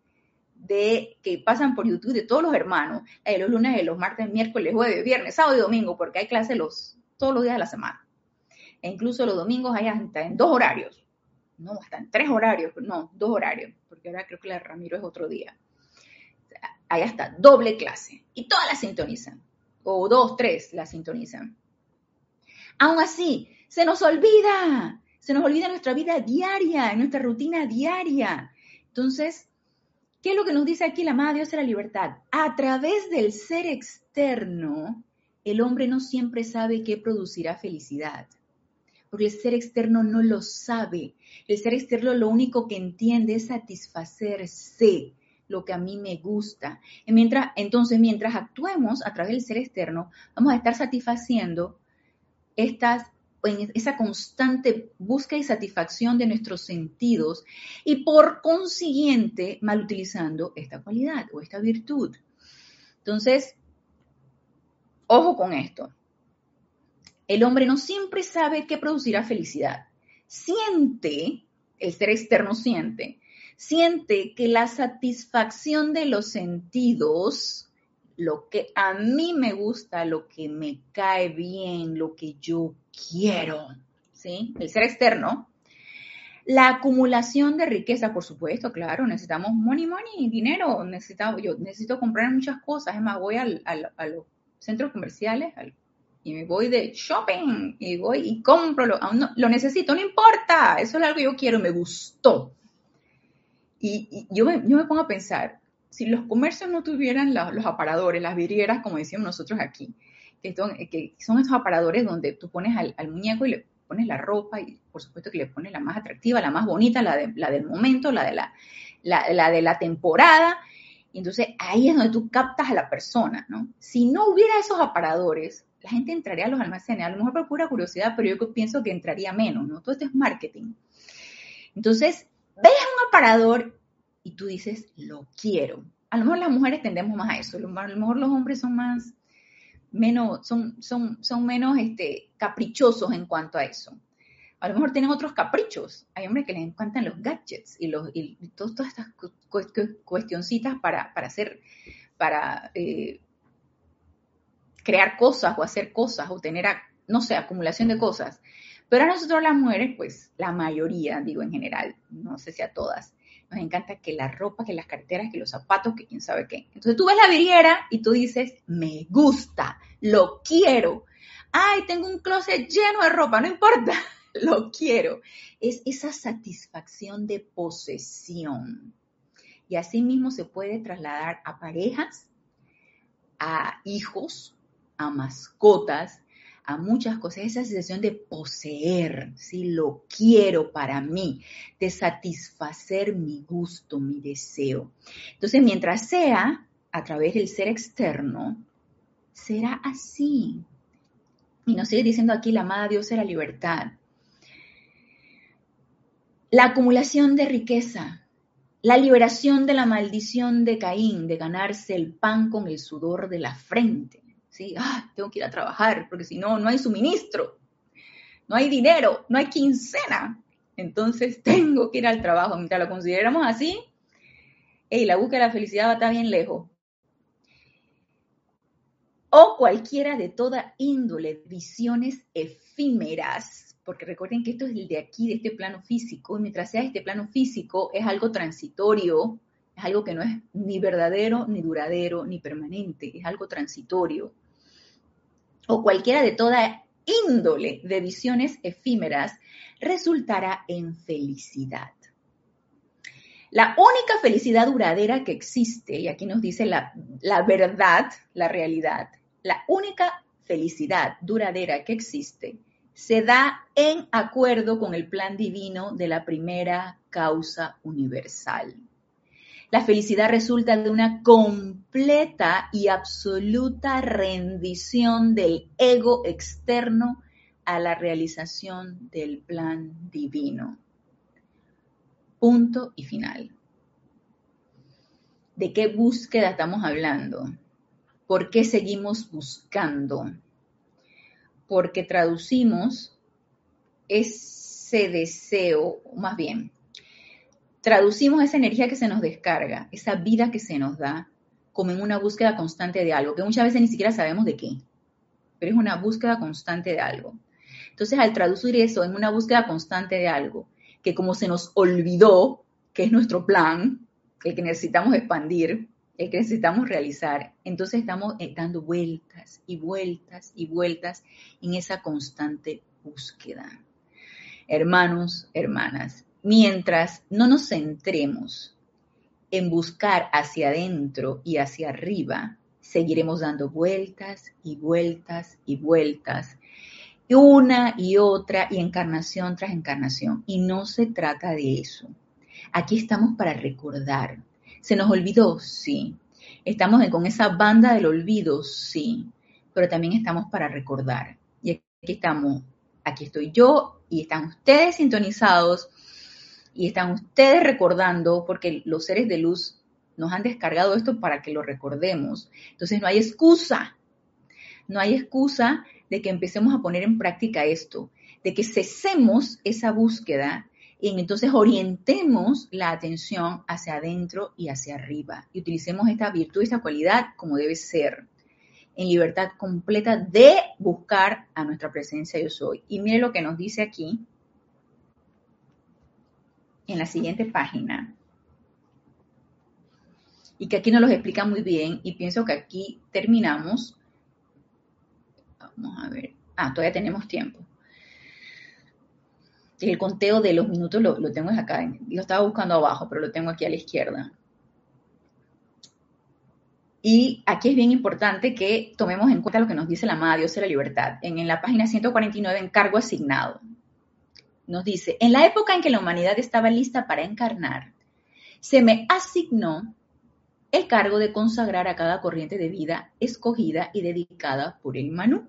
de que pasan por YouTube de todos los hermanos, de los lunes, de los martes, miércoles, jueves, viernes, sábado y domingo, porque hay clases los, todos los días de la semana. E incluso los domingos hay hasta en dos horarios no, están tres horarios, no, dos horarios, porque ahora creo que la Ramiro es otro día. Hay hasta doble clase y todas la sintonizan, o dos, tres la sintonizan. Aún así, se nos olvida, se nos olvida nuestra vida diaria, nuestra rutina diaria. Entonces, ¿qué es lo que nos dice aquí la Madre Dios de la libertad? A través del ser externo, el hombre no siempre sabe qué producirá felicidad porque el ser externo no lo sabe. El ser externo lo único que entiende es satisfacerse lo que a mí me gusta. entonces, mientras actuemos a través del ser externo, vamos a estar satisfaciendo esa constante búsqueda y satisfacción de nuestros sentidos y por consiguiente mal utilizando esta cualidad o esta virtud. Entonces, ojo con esto. El hombre no siempre sabe qué producirá felicidad. Siente, el ser externo siente, siente que la satisfacción de los sentidos, lo que a mí me gusta, lo que me cae bien, lo que yo quiero, ¿sí? El ser externo. La acumulación de riqueza, por supuesto, claro, necesitamos money, money, dinero, yo necesito comprar muchas cosas, es más, voy a los centros comerciales, al y me voy de shopping y voy y compro, lo, lo necesito, no importa, eso es algo que yo quiero, me gustó. Y, yo, me, yo, me, pongo a pensar, si los comercios no tuvieran los aparadores, las vidrieras, como decíamos nosotros aquí, que son, que son esos aparadores donde tú pones al, muñeco y le pones la ropa y por supuesto que le pones la más atractiva, la más bonita, la, de, la del momento, la de la, la, la de la temporada, y entonces ahí es donde tú captas a la persona, ¿no? Si no hubiera esos aparadores, la gente entraría a los almacenes, a lo mejor por pura curiosidad, pero yo pienso que entraría menos, ¿no? Todo esto es marketing. Entonces, ves un aparador y tú dices, lo quiero. A lo mejor las mujeres tendemos más a eso, a lo mejor los hombres son más, menos, son, son, son menos este, caprichosos en cuanto a eso. A lo mejor tienen otros caprichos. Hay hombres que les encantan los gadgets y, los, y todas estas cuestioncitas para, para hacer, para eh, crear cosas o hacer cosas o tener, no sé, acumulación de cosas. Pero a nosotros las mujeres, pues la mayoría, digo en general, no sé si a todas, nos encanta que la ropa, que las carteras, que los zapatos, que quién sabe qué. Entonces tú ves la vidriera y tú dices, me gusta, lo quiero. Ay, tengo un closet lleno de ropa, no importa, [LAUGHS] lo quiero. Es esa satisfacción de posesión. Y así mismo se puede trasladar a parejas, a hijos, a mascotas, a muchas cosas, esa sensación de poseer, si lo quiero para mí, de satisfacer mi gusto, mi deseo. Entonces, mientras sea a través del ser externo, será así. Y nos sigue diciendo aquí la amada Dios la libertad. La acumulación de riqueza, la liberación de la maldición de Caín, de ganarse el pan con el sudor de la frente Ah, tengo que ir a trabajar porque si no, no hay suministro, no hay dinero, no hay quincena. Entonces [LAUGHS] tengo que ir al trabajo. Mientras lo consideramos así, hey, la búsqueda de la felicidad va a estar bien lejos. O cualquiera de toda índole, visiones efímeras, porque recuerden que esto es el de aquí, de este plano físico, y mientras sea este plano físico, es algo transitorio, es algo que no es ni verdadero, ni duradero, ni permanente, es algo transitorio o cualquiera de toda índole de visiones efímeras resultará en felicidad. La única felicidad duradera que existe, y aquí nos dice la, la verdad, la realidad, la única felicidad duradera que existe se da en acuerdo con el plan divino de la primera causa universal. La felicidad resulta de una completa y absoluta rendición del ego externo a la realización del plan divino. Punto y final. ¿De qué búsqueda estamos hablando? ¿Por qué seguimos buscando? Porque traducimos ese deseo, más bien, traducimos esa energía que se nos descarga, esa vida que se nos da, como en una búsqueda constante de algo, que muchas veces ni siquiera sabemos de qué, pero es una búsqueda constante de algo. Entonces, al traducir eso en una búsqueda constante de algo, que como se nos olvidó que es nuestro plan, el que necesitamos expandir, el que necesitamos realizar, entonces estamos eh, dando vueltas y vueltas y vueltas en esa constante búsqueda. Hermanos, hermanas, mientras no nos centremos en buscar hacia adentro y hacia arriba, seguiremos dando vueltas y vueltas y vueltas, una y otra y encarnación tras encarnación. Y no se trata de eso. Aquí estamos para recordar. ¿Se nos olvidó? Sí. ¿Estamos con esa banda del olvido? Sí. Pero también estamos para recordar. Y aquí estamos, aquí estoy yo y están ustedes sintonizados y están ustedes recordando porque los seres de luz nos han descargado esto para que lo recordemos. Entonces no hay excusa. No hay excusa de que empecemos a poner en práctica esto, de que cesemos esa búsqueda y entonces orientemos la atención hacia adentro y hacia arriba y utilicemos esta virtud, esta cualidad como debe ser, en libertad completa de buscar a nuestra presencia yo soy. Y mire lo que nos dice aquí en la siguiente página. Y que aquí nos lo explica muy bien y pienso que aquí terminamos. Vamos a ver. Ah, todavía tenemos tiempo el conteo de los minutos lo, tengo acá, lo estaba buscando abajo, pero lo tengo aquí a la izquierda. Y aquí es bien importante que tomemos en cuenta lo que nos dice la amada Dios de la libertad. En, en la página 149, encargo asignado, nos dice, en la época en que la humanidad estaba lista para encarnar, se me asignó el cargo de consagrar a cada corriente de vida escogida y dedicada por el Manú.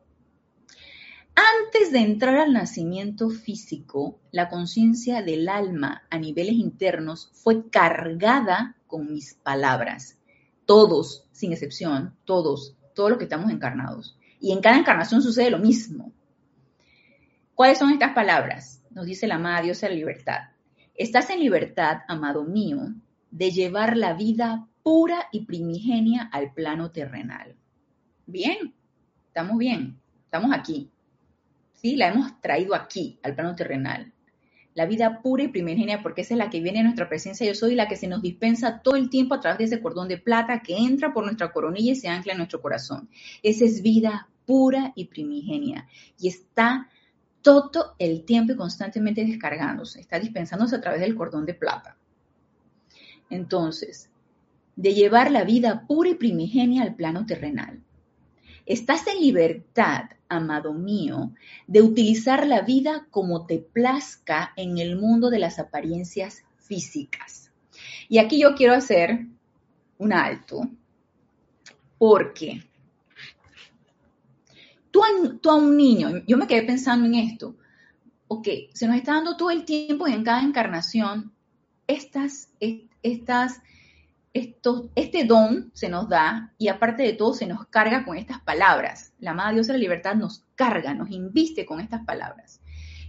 Antes de entrar al nacimiento físico, la conciencia del alma a niveles internos fue cargada con mis palabras. Todos, sin excepción, todos, todos los que estamos encarnados. Y en cada encarnación sucede lo mismo. ¿Cuáles son estas palabras? Nos dice la amada Dios de la libertad. Estás en libertad, amado mío, de llevar la vida pura y primigenia al plano terrenal. Bien, estamos bien, estamos aquí. ¿sí? La hemos traído aquí, al plano terrenal. La vida pura y primigenia, porque esa es la que viene a nuestra presencia. Yo soy la que se nos dispensa todo el tiempo a través de ese cordón de plata que entra por nuestra coronilla y se ancla en nuestro corazón. Esa es vida pura y primigenia. Y está todo el tiempo y constantemente descargándose. Está dispensándose a través del cordón de plata. Entonces, de llevar la vida pura y primigenia al plano terrenal. Estás en libertad, amado mío, de utilizar la vida como te plazca en el mundo de las apariencias físicas. Y aquí yo quiero hacer un alto, porque tú a, un niño, yo me quedé pensando en esto, ok, se nos está dando todo el tiempo y en cada encarnación estas, estas este don se nos da y aparte de todo se nos carga con estas palabras. La amada Dios de la libertad nos carga, nos inviste con estas palabras.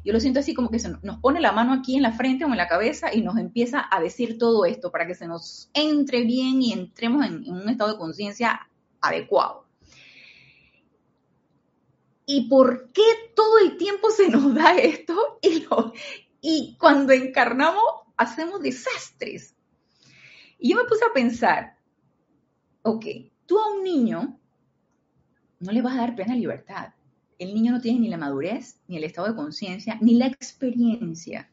Yo lo siento así como que se nos pone la mano aquí en la frente o en la cabeza y nos empieza a decir todo esto para que se nos entre bien y entremos en, un estado de conciencia adecuado. ¿Y por qué todo el tiempo se nos da esto? [LAUGHS] Y, y cuando encarnamos hacemos desastres. Y yo me puse a pensar, ok, tú a un niño no le vas a dar plena libertad. El niño no tiene ni la madurez, ni el estado de conciencia, ni la experiencia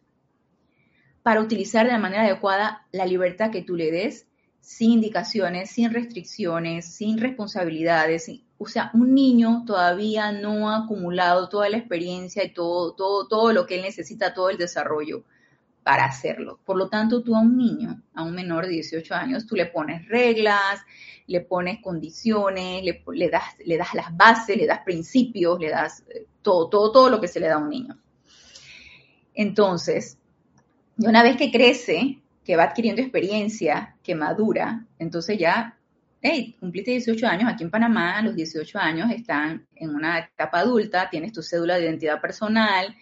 para utilizar de la manera adecuada la libertad que tú le des sin indicaciones, sin restricciones, sin responsabilidades. O sea, un niño todavía no ha acumulado toda la experiencia y todo, todo, todo lo que él necesita, todo el desarrollo para hacerlo. Por lo tanto, tú a un niño, a un menor de 18 años, tú le pones reglas, le pones condiciones, le, das, le das las bases, le das principios, le das eh, todo, todo, todo lo que se le da a un niño. Entonces, una vez que crece, que va adquiriendo experiencia, que madura, entonces ya, hey, cumpliste 18 años aquí en Panamá, los 18 años están en una etapa adulta, tienes tu cédula de identidad personal,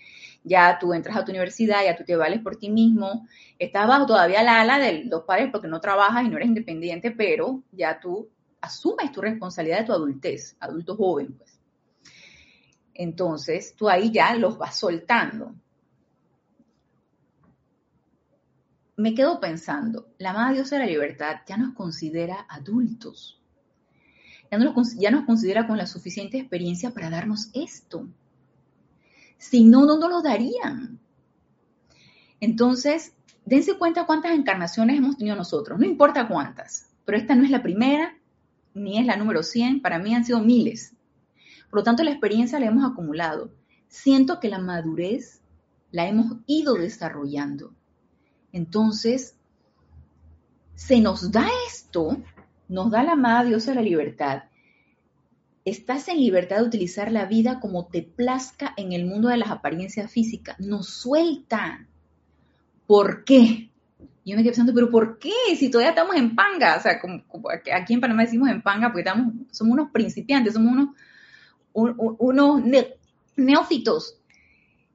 ya tú entras a tu universidad, ya tú te vales por ti mismo, estás bajo todavía la ala de los padres porque no trabajas y no eres independiente, pero ya tú asumes tu responsabilidad de tu adultez, adulto joven, pues. Entonces, tú ahí ya los vas soltando. Me quedo pensando, la amada diosa de la libertad ya nos considera adultos. Ya, ya nos considera con la suficiente experiencia para darnos esto. Si no, no nos lo darían. Entonces, dense cuenta cuántas encarnaciones hemos tenido nosotros, no importa cuántas, pero esta no es la primera, ni es la número 100, para mí han sido miles. Por lo tanto, la experiencia la hemos acumulado. Siento que la madurez la hemos ido desarrollando. Entonces, se nos da esto, nos da la amada diosa la libertad. Estás en libertad de utilizar la vida como te plazca en el mundo de las apariencias físicas. Nos suelta. ¿Por qué? Yo me quedé pensando, pero ¿por qué? Si todavía estamos en panga, o sea, aquí en Panamá decimos en panga, porque estamos, somos unos principiantes, somos unos neófitos.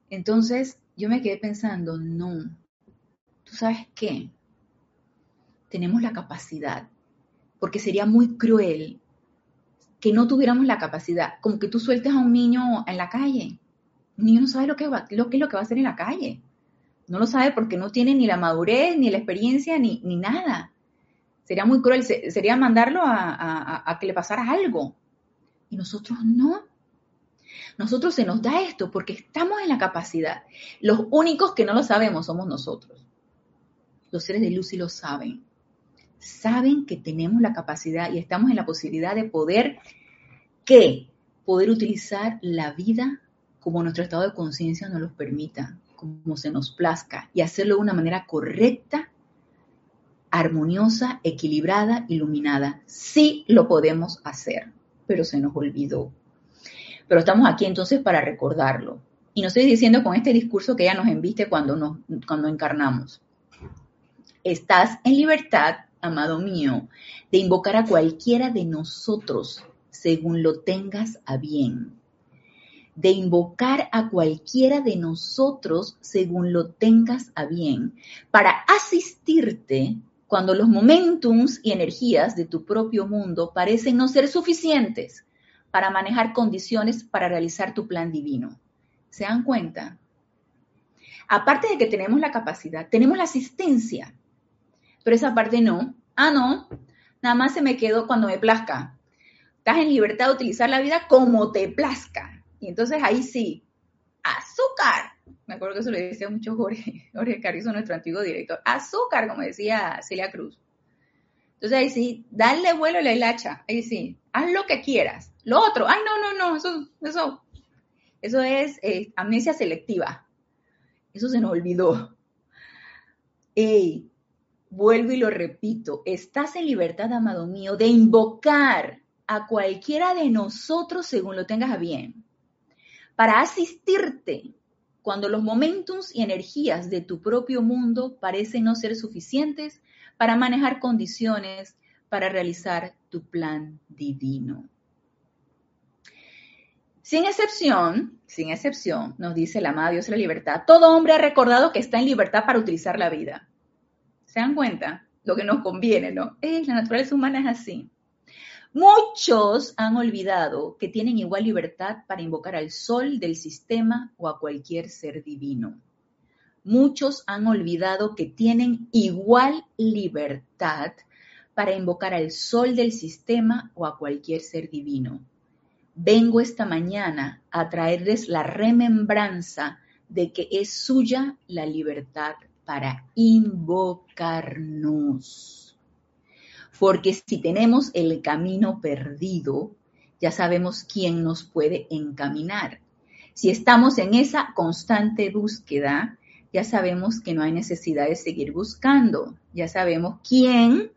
Entonces, yo me quedé pensando, no, ¿tú sabes qué? Tenemos la capacidad, porque sería muy cruel que no tuviéramos la capacidad, como que tú sueltes a un niño en la calle. Un niño no sabe lo que, va, lo que es lo que va a hacer en la calle. No lo sabe porque no tiene ni la madurez, ni la experiencia, ni, ni nada. Sería muy cruel, sería mandarlo a, a que le pasara algo. Y nosotros no. Nosotros se nos da esto porque estamos en la capacidad. Los únicos que no lo sabemos somos nosotros. Los seres de luz sí lo saben. Saben que tenemos la capacidad y estamos en la posibilidad de poder, ¿qué? Poder utilizar la vida como nuestro estado de conciencia nos lo permita como se nos plazca y hacerlo de una manera correcta, armoniosa, equilibrada, iluminada. Sí lo podemos hacer, pero se nos olvidó. Pero estamos aquí entonces para recordarlo. Y no estoy diciendo con este discurso que ella nos enviste cuando, nos, cuando encarnamos. Estás en libertad, amado mío, de invocar a cualquiera de nosotros según lo tengas a bien de invocar a cualquiera de nosotros según lo tengas a bien, para asistirte cuando los momentums y energías de tu propio mundo parecen no ser suficientes para manejar condiciones para realizar tu plan divino. ¿Se dan cuenta? Aparte de que tenemos la capacidad, tenemos la asistencia, pero esa parte no. Ah, no, nada más se me quedó cuando me plazca. Estás en libertad de utilizar la vida como te plazca. Y entonces ahí sí, azúcar. Me acuerdo que eso le decía mucho Jorge, [LAUGHS] Jorge Carrizo, nuestro antiguo director. Azúcar, como decía Celia Cruz. Entonces ahí sí, dale vuelo a la hilacha. Ahí sí, haz lo que quieras. Lo otro, ay, no, no, no, eso, eso, eso es eh, amnesia selectiva. Eso se nos olvidó. Ey, vuelvo y lo repito, estás en libertad, amado mío, de invocar a cualquiera de nosotros según lo tengas a bien para asistirte cuando los momentums y energías de tu propio mundo parecen no ser suficientes para manejar condiciones para realizar tu plan divino. Sin excepción, sin excepción, nos dice la amada Dios de la libertad, todo hombre ha recordado que está en libertad para utilizar la vida. ¿Se dan cuenta? Lo que nos conviene, ¿no? La naturaleza humana es así. Muchos han olvidado que tienen igual libertad para invocar al sol del sistema o a cualquier ser divino. Muchos han olvidado que tienen igual libertad para invocar al sol del sistema o a cualquier ser divino. Vengo esta mañana a traerles la remembranza de que es suya la libertad para invocarnos. Porque si tenemos el camino perdido, ya sabemos quién nos puede encaminar. Si estamos en esa constante búsqueda, ya sabemos que no hay necesidad de seguir buscando. Ya sabemos quién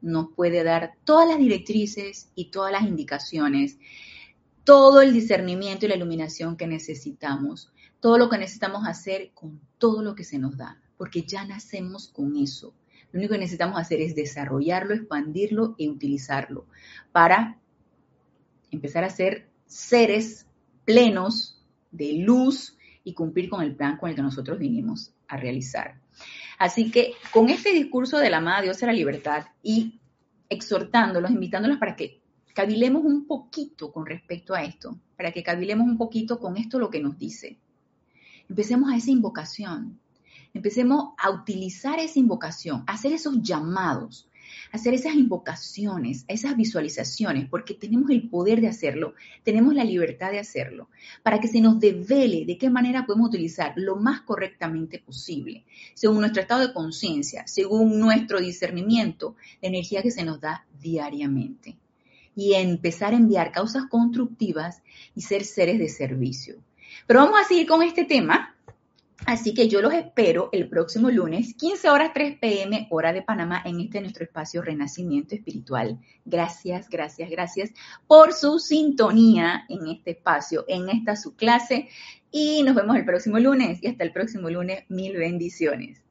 nos puede dar todas las directrices y todas las indicaciones, todo el discernimiento y la iluminación que necesitamos, todo lo que necesitamos hacer con todo lo que se nos da, porque ya nacemos con eso. Lo único que necesitamos hacer es desarrollarlo, expandirlo e utilizarlo para empezar a ser seres plenos de luz y cumplir con el plan con el que nosotros vinimos a realizar. Así que con este discurso de la amada Dios de la libertad y exhortándolos, invitándolos para que cavilemos un poquito con respecto a esto, para que cavilemos un poquito con esto lo que nos dice. Empecemos a esa invocación Empecemos a utilizar esa invocación, a hacer esos llamados, a hacer esas invocaciones, esas visualizaciones, porque tenemos el poder de hacerlo, tenemos la libertad de hacerlo, para que se nos devele de qué manera podemos utilizar lo más correctamente posible, según nuestro estado de conciencia, según nuestro discernimiento, la energía que se nos da diariamente. Y empezar a enviar causas constructivas y ser seres de servicio. Pero vamos a seguir con este tema Así que yo los espero el próximo lunes, 15 horas 3 pm, hora de Panamá, en este nuestro espacio Renacimiento Espiritual. Gracias, gracias, gracias por su sintonía en este espacio, en esta su clase. Y nos vemos el próximo lunes. Y hasta el próximo lunes, mil bendiciones.